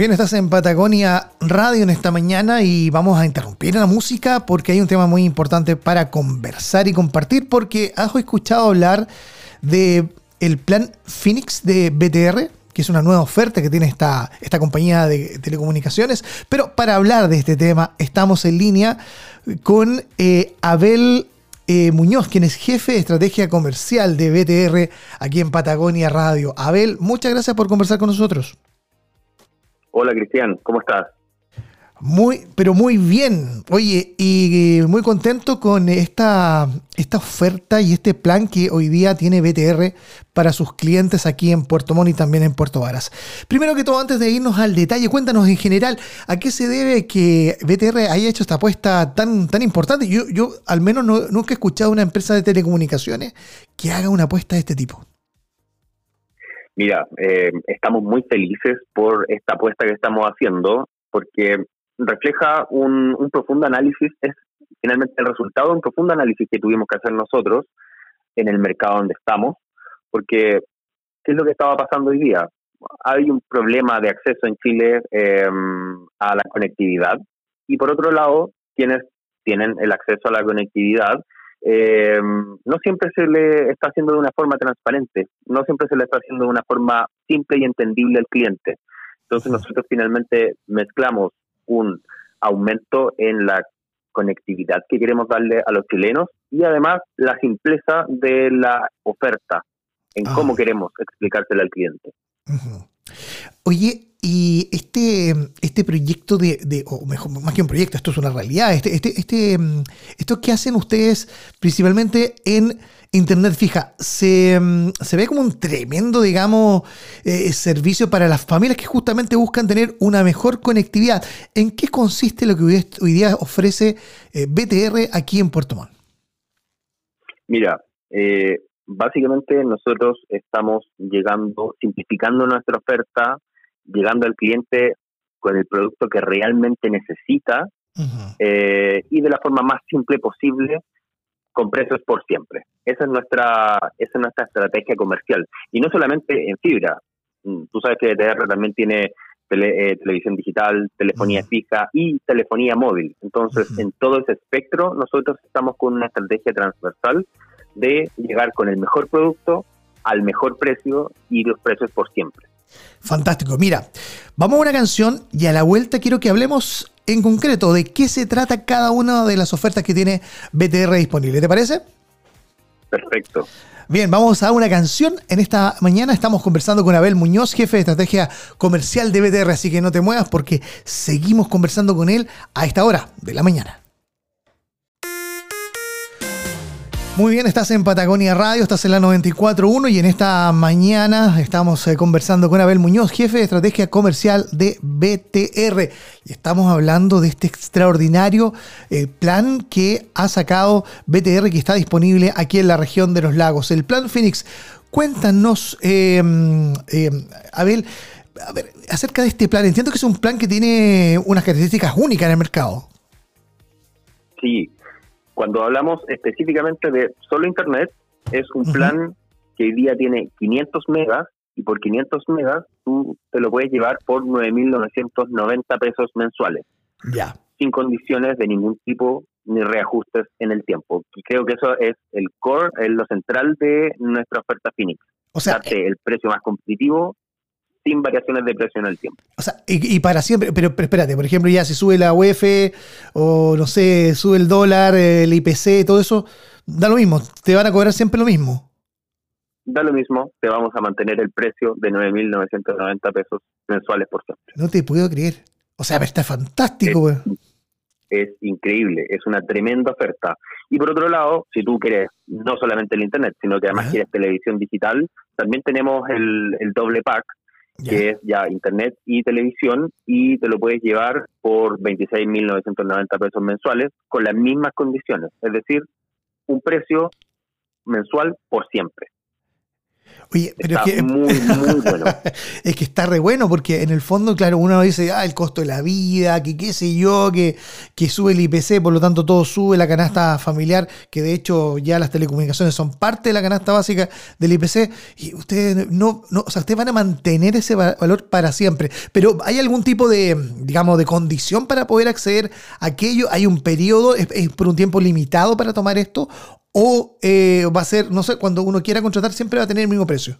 Bien, estás en Patagonia Radio en esta mañana y vamos a interrumpir la música porque hay un tema muy importante para conversar y compartir porque has escuchado hablar de plan Phoenix de BTR, que es una nueva oferta que tiene esta, esta compañía de telecomunicaciones. Pero para hablar de este tema, estamos en línea con eh, Abel eh, Muñoz, quien es jefe de estrategia comercial de BTR aquí en Patagonia Radio. Abel, muchas gracias por conversar con nosotros. Hola Cristian, ¿cómo estás? Muy, pero muy bien. Oye, y eh, muy contento con esta, esta oferta y este plan que hoy día tiene BTR para sus clientes aquí en Puerto Montt y también en Puerto Varas. Primero que todo, antes de irnos al detalle, cuéntanos en general a qué se debe que BTR haya hecho esta apuesta tan, tan importante. Yo, yo al menos nunca he escuchado una empresa de telecomunicaciones que haga una apuesta de este tipo. Mira, eh, estamos muy felices por esta apuesta que estamos haciendo, porque refleja un, profundo análisis, es finalmente el resultado de un profundo análisis que tuvimos que hacer nosotros en el mercado donde estamos, porque ¿qué es lo que estaba pasando hoy día? Hay un problema de acceso en Chile em, a la conectividad y por otro lado, quienes tienen el acceso a la conectividad eh, no siempre se le está haciendo de una forma transparente, no siempre se le está haciendo de una forma simple y entendible al cliente. Entonces nosotros finalmente mezclamos un aumento en la conectividad que queremos darle a los chilenos y además la simpleza de la oferta en cómo ah. queremos explicársela al cliente. Oye, y este, este proyecto de, o mejor, más que un proyecto, esto es una realidad, este, este, este, mm, esto que hacen ustedes principalmente en Internet fija, se, mm, se ve como un tremendo, digamos, eh, servicio para las familias que justamente buscan tener una mejor conectividad. ¿En qué consiste lo que hoy, día ofrece eh, BTR aquí en Puerto Montt? Mira, eh, básicamente nosotros estamos llegando, simplificando nuestra oferta, llegando al cliente con el producto que realmente necesita eh, y de la forma más simple posible con precios por siempre. Esa es nuestra esa es nuestra estrategia comercial y no solamente en fibra. Mm, tú sabes que ETR también tiene eh, televisión digital, telefonía fija y telefonía móvil. Entonces, en todo ese espectro, nosotros estamos con una estrategia transversal de llegar con el mejor producto al mejor precio y los precios por siempre. Fantástico. Mira, vamos a una canción y a la vuelta quiero que hablemos en concreto de qué se trata cada una de las ofertas que tiene BTR disponible. ¿Te parece? Perfecto. Bien, vamos a una canción. En esta mañana estamos conversando con Abel Muñoz, jefe de estrategia comercial de BTR, así que no te muevas porque seguimos conversando con él a esta hora de la mañana. Muy bien, estás en Patagonia Radio, estás en la 94.1 y en esta mañana estamos eh, conversando con Abel Muñoz, jefe de estrategia comercial de BTR. Y estamos hablando de este extraordinario eh, plan que ha sacado BTR que está disponible aquí en la región de los lagos. El plan Phoenix. Cuéntanos, em, em, Abel, a ver, acerca de este plan. Entiendo que es un plan que tiene unas características únicas en el mercado. Sí, cuando hablamos específicamente de solo Internet, es un plan que hoy día tiene 500 megas y por 500 megas tú te lo puedes llevar por 9.990 pesos mensuales. Ya. Sin condiciones de ningún tipo ni reajustes en el tiempo. Y creo que eso es el core, es lo central de nuestra oferta Phoenix. O sea, Darte el precio más competitivo sin variaciones de precio en el tiempo. O sea, y, para siempre, pero, espérate, por ejemplo, ya si sube la UEF o no sé, sube el dólar, el IPC, todo eso, da lo mismo, te van a cobrar siempre lo mismo. Da lo mismo, te vamos a mantener el precio de 9.990 pesos mensuales por siempre. No te puedo creer. O sea, está fantástico, es, es increíble, es una tremenda oferta. Y por otro lado, si tú quieres no solamente el Internet, sino que además quieres televisión digital, también tenemos el, el doble pack, que es ya internet y televisión, y te lo puedes llevar por 26.990 pesos mensuales con las mismas condiciones, es decir, un precio mensual por siempre. Oye, pero está es que, muy, muy bueno. es que está re bueno porque en el fondo, claro, uno dice, ah, el costo de la vida, que qué sé yo, que, que sube el IPC, por lo tanto todo sube, la canasta familiar, que de hecho ya las telecomunicaciones son parte de la canasta básica del IPC, y ustedes no, no o sea, ustedes van a mantener ese va- valor para siempre. Pero ¿hay algún tipo de, digamos, de condición para poder acceder a aquello? ¿Hay un periodo, es, es por un tiempo limitado para tomar esto? ¿O eh, va a ser, no sé, cuando uno quiera contratar siempre va a tener el mismo precio?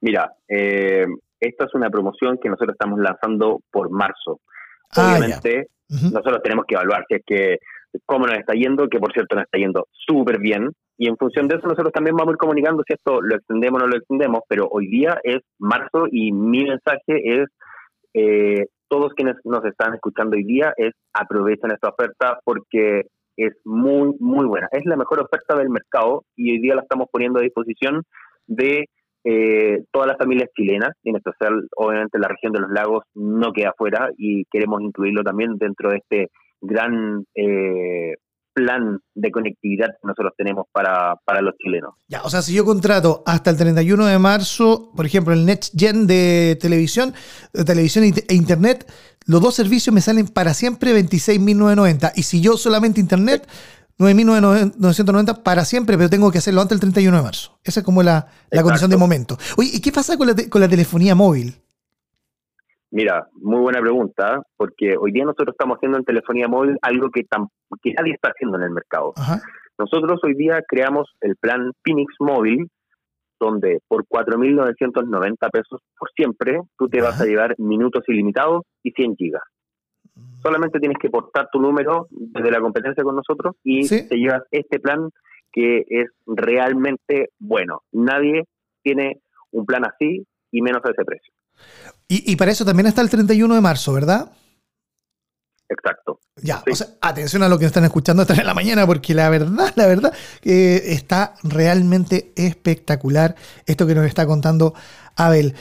Mira, eh, esta es una promoción que nosotros estamos lanzando por marzo. Ah, Obviamente, nosotros tenemos que evaluar si es que cómo nos está yendo, que por cierto nos está yendo súper bien. Y en función de eso nosotros también vamos a ir comunicando si esto lo extendemos o no lo extendemos, pero hoy día es marzo y mi mensaje es, eh, todos quienes nos están escuchando hoy día, es aprovechen esta oferta porque es muy, muy buena. Es la mejor oferta del mercado y hoy día la estamos poniendo a disposición de eh, todas las familias chilenas, y en especial, obviamente, la región de los lagos no queda fuera y queremos incluirlo también dentro de este gran eh, plan de conectividad que nosotros tenemos para, para los chilenos. Ya, o sea, si yo contrato hasta el 31 de marzo, por ejemplo, el Next Gen de televisión, de televisión e internet, los dos servicios me salen para siempre 26.990. Y si yo solamente internet, 9.990 para siempre, pero tengo que hacerlo antes del 31 de marzo. Esa es como la, la condición de momento. Oye, ¿y qué pasa con la, te- con la telefonía móvil? Mira, muy buena pregunta, porque hoy día nosotros estamos haciendo en telefonía móvil algo que, que nadie está haciendo en el mercado. Ajá. Nosotros hoy día creamos el plan Phoenix Móvil, donde por 4.990 pesos por siempre tú te vas a llevar minutos ilimitados y 100 gigas. Solamente tienes que portar tu número desde la competencia con nosotros y Sí. te llevas este plan que es realmente bueno. Nadie tiene un plan así y menos a ese precio. Y, y para eso también está el 31 de marzo, ¿verdad? Exacto. Ya, Sí. o sea, atención a lo que están escuchando esta en la mañana, porque la verdad, la verdad, que está realmente espectacular esto que nos está contando Abel.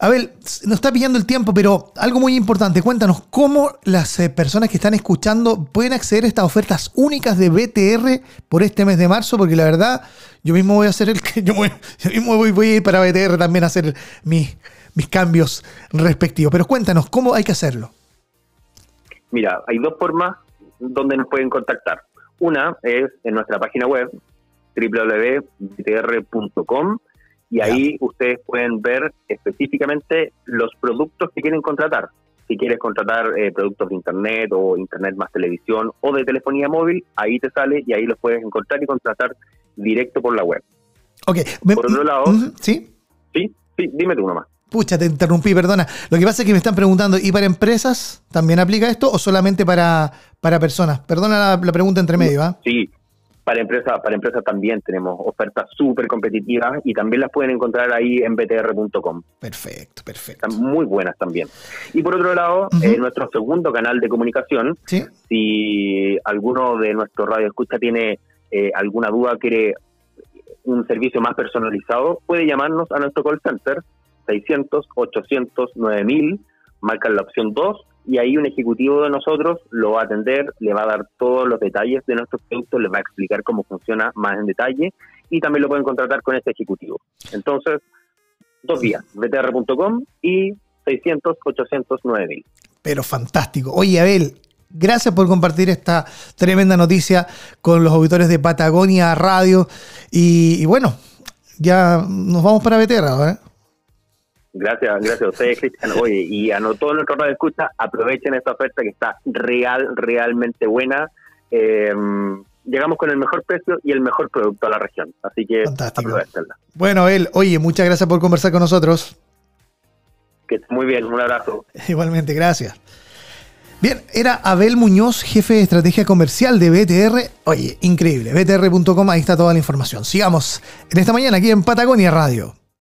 Abel, nos está pillando el tiempo, pero algo muy importante, cuéntanos cómo las eh, personas que están escuchando pueden acceder a estas ofertas únicas de BTR por este mes de marzo, porque la verdad, yo mismo voy a hacer el que yo, voy- yo mismo voy, voy a ir para BTR también a hacer mis, mis cambios respectivos. Pero cuéntanos, ¿cómo hay que hacerlo? Mira, hay dos formas donde nos pueden contactar. Una es en nuestra página web, www.btr.com, y ahí ustedes pueden ver específicamente los productos que quieren contratar. Si quieres contratar eh, productos de Internet o Internet más televisión o de telefonía móvil, ahí te sale y ahí los puedes encontrar y contratar directo por la web. Ok. Por otro lado- ¿Sí? ¿Sí? Sí, dime tú nomás. Pucha, te interrumpí, perdona. Lo que pasa es que me están preguntando, ¿y para empresas también aplica esto o solamente para, para personas? Perdona la, la pregunta entre medio, ¿ah? Sí, para empresas para empresas también tenemos ofertas súper competitivas y también las pueden encontrar ahí en btr.com. Perfecto, perfecto. Están muy buenas también. Y por otro lado, eh, nuestro segundo canal de comunicación, ¿Sí? si alguno de nuestros radio escucha tiene eh, alguna duda, quiere un servicio más personalizado, puede llamarnos a nuestro call center 600 800 9000, marcan la opción 2 y ahí un ejecutivo de nosotros lo va a atender, le va a dar todos los detalles de nuestros productos, les va a explicar cómo funciona más en detalle y también lo pueden contratar con este ejecutivo. Entonces, dos vías, btr.com y 600 800 9000. Pero fantástico. Oye, Abel, gracias por compartir esta tremenda noticia con los auditores de Patagonia Radio. Y, y bueno, ya nos vamos para ahora. ¿eh? Gracias, gracias a ustedes, Cristian. Oye, y a no- todos nuestros escucha, aprovechen esta oferta que está real, realmente buena. Eh, llegamos con el mejor precio y el mejor producto a la región. Así que Fantástico. aprovechenla. Bueno, Abel, oye, muchas gracias por conversar con nosotros. Que muy bien, un abrazo. Igualmente, gracias. Bien, era Abel Muñoz, jefe de estrategia comercial de BTR. Oye, increíble. BTR.com, ahí está toda la información. Sigamos en esta mañana aquí en Patagonia Radio.